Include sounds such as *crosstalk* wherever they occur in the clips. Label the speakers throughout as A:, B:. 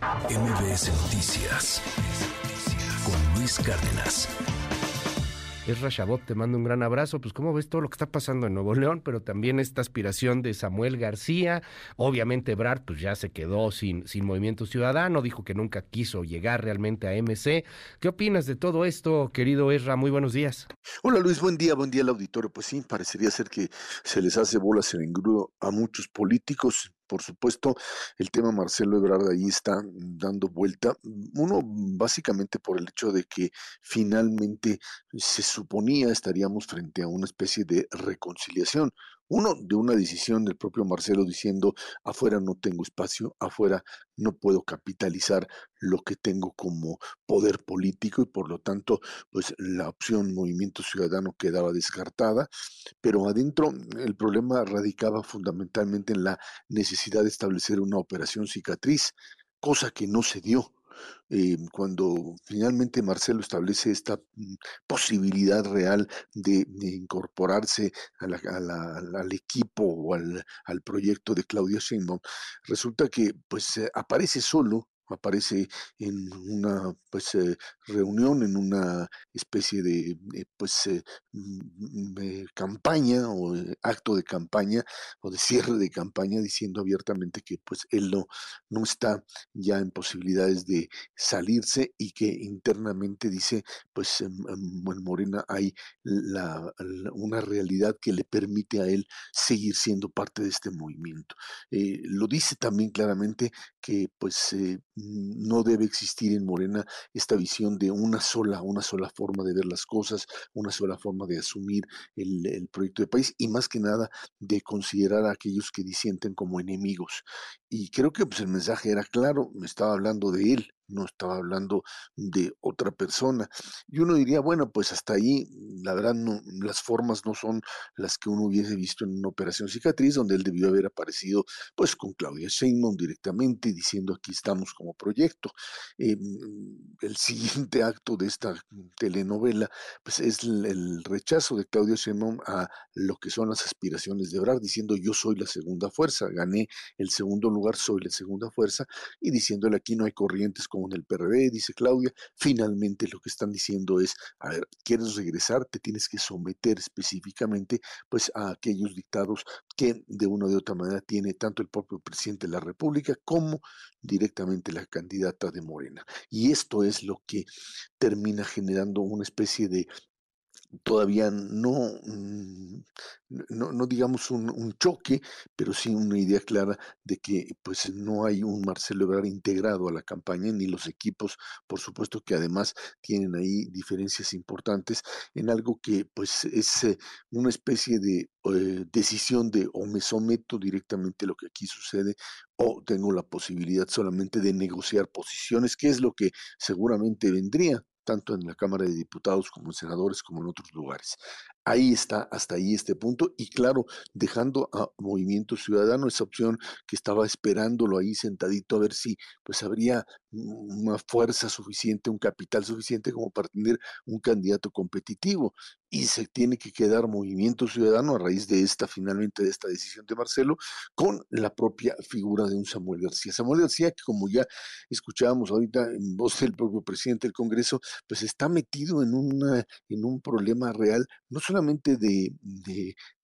A: MBS Noticias con Luis Cárdenas.
B: Es Rashabot, te mando un gran abrazo. Pues, ¿cómo ves todo lo que está pasando en Nuevo León? Pero también esta aspiración de Samuel García. Obviamente, Brad, pues ya se quedó sin, sin movimiento ciudadano, dijo que nunca quiso llegar realmente a MC. ¿Qué opinas de todo esto, querido Esra? Muy buenos días.
C: Hola Luis, buen día, buen día al auditorio. Pues sí, parecería ser que se les hace bolas en engrudo a muchos políticos, por supuesto, el tema Marcelo Ebrard ahí está dando vuelta. Uno, básicamente por el hecho de que finalmente se suponía estaríamos frente a una especie de reconciliación. Uno, de una decisión del propio Marcelo diciendo, afuera no tengo espacio, afuera no puedo capitalizar lo que tengo como poder político y por lo tanto, pues la opción Movimiento Ciudadano quedaba descartada, pero adentro el problema radicaba fundamentalmente en la necesidad de establecer una operación cicatriz, cosa que no se dio eh, cuando finalmente Marcelo establece esta mm, posibilidad real de, incorporarse al equipo o al, proyecto de Claudia Sheinbaum, resulta que pues eh, aparece solo aparece en una pues eh, reunión en una especie de eh, pues eh, campaña o acto de campaña o de cierre de campaña diciendo abiertamente que pues él no no está ya en posibilidades de salirse y que internamente dice pues en, Morena hay la, una realidad que le permite a él seguir siendo parte de este movimiento. Lo dice también claramente que pues no debe existir en Morena esta visión de una sola, una sola forma de ver las cosas, una sola forma de asumir el, proyecto de país y más que nada de considerar a aquellos que disienten como enemigos. Y creo que pues, el mensaje era claro, me estaba hablando de él, no estaba hablando de otra persona. Y uno diría, bueno, pues hasta ahí, la verdad, no, las formas no son las que uno hubiese visto en una operación cicatriz, donde él debió haber aparecido, pues, con Claudia Sheinbaum directamente, diciendo aquí estamos como proyecto. Eh, el *laughs* siguiente acto de esta telenovela, pues, es el, rechazo de Claudia Sheinbaum a lo que son las aspiraciones de Ebrard, diciendo yo soy la segunda fuerza, gané el segundo lugar, soy la segunda fuerza, y diciéndole aquí no hay corrientes como en el PRD, dice Claudia, finalmente lo que están diciendo es, a ver, ¿quieres regresar? Te tienes que someter específicamente pues a aquellos dictados que de una de otra manera tiene tanto el propio presidente de la República como directamente la candidata de Morena. Y esto es lo que termina generando una especie de todavía no, mm, no, no digamos un, choque, pero sí una idea clara de que pues no hay un Marcelo Ebrard integrado a la campaña, ni los equipos, por supuesto que además tienen ahí diferencias importantes en algo que pues es eh, una especie de eh, decisión de o me someto directamente a lo que aquí sucede o tengo la posibilidad solamente de negociar posiciones, que es lo que seguramente vendría tanto en la Cámara de Diputados como en senadores como en otros lugares. Ahí está, hasta ahí este punto, y claro, dejando a Movimiento Ciudadano esa opción que estaba esperándolo ahí sentadito a ver si pues habría una fuerza suficiente, un capital suficiente como para tener un candidato competitivo y se tiene que quedar Movimiento Ciudadano a raíz de esta, finalmente, de esta decisión de Marcelo, con la propia figura de un Samuel García. Samuel García, que como ya escuchábamos ahorita en voz del propio presidente del Congreso, pues está metido en, en un problema real, no solamente de,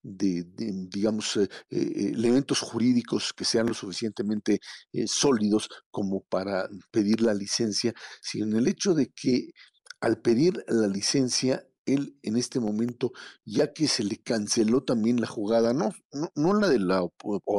C: digamos, eh, eh, elementos jurídicos que sean lo suficientemente eh, sólidos como para pedir la licencia, sino en el hecho de que al pedir la licencia él en este momento, ya que se le canceló también la jugada, no, no, la de la,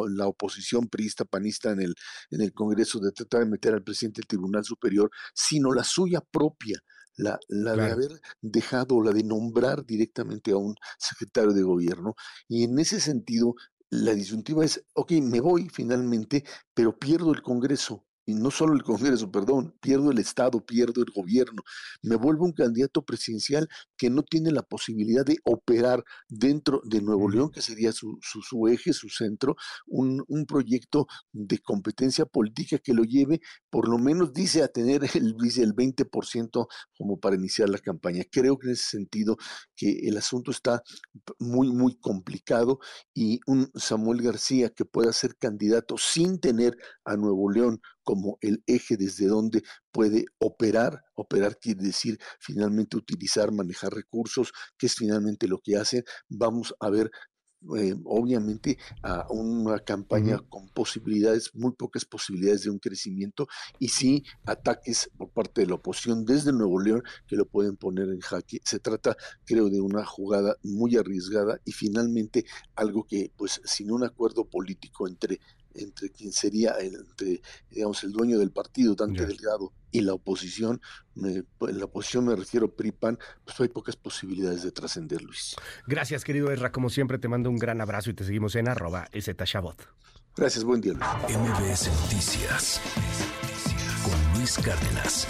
C: la, oposición priista, panista en el, en el Congreso de tratar de meter al presidente del Tribunal Superior, sino la suya propia, la, la de haber dejado, la de nombrar directamente a un secretario de gobierno. Y en ese sentido, la disyuntiva es, ok, me voy finalmente, pero pierdo el Congreso y no solo el Congreso, perdón, pierdo el Estado, pierdo el gobierno, me vuelvo un candidato presidencial que no tiene la posibilidad de operar dentro de Nuevo León, que sería su, su, eje, su centro, un, un, proyecto de competencia política que lo lleve, por lo menos dice, a tener *laughs* el, el 20% como para iniciar la campaña. Creo que en ese sentido que el asunto está muy, muy complicado y un Samuel García que pueda ser candidato sin tener a Nuevo León como el eje desde donde puede operar. Operar quiere decir finalmente utilizar, manejar recursos, que es finalmente lo que hace. Vamos a ver eh, obviamente a una campaña con posibilidades, muy pocas posibilidades de un crecimiento y sí ataques por parte de la oposición desde Nuevo León que lo pueden poner en jaque. Se trata, creo, de una jugada muy arriesgada y finalmente algo que, pues, sin un acuerdo político entre entre quien sería el, entre, digamos, el dueño del partido, Dante Delgado, y la oposición, en la oposición me refiero PRIPAN, pues hay pocas posibilidades de trascender, Luis.
B: Gracias, querido Erra. Como siempre, te mando un gran abrazo y te seguimos en arroba Shabot.
C: Gracias, buen día,
A: Luis. MBS Noticias con Luis Cárdenas.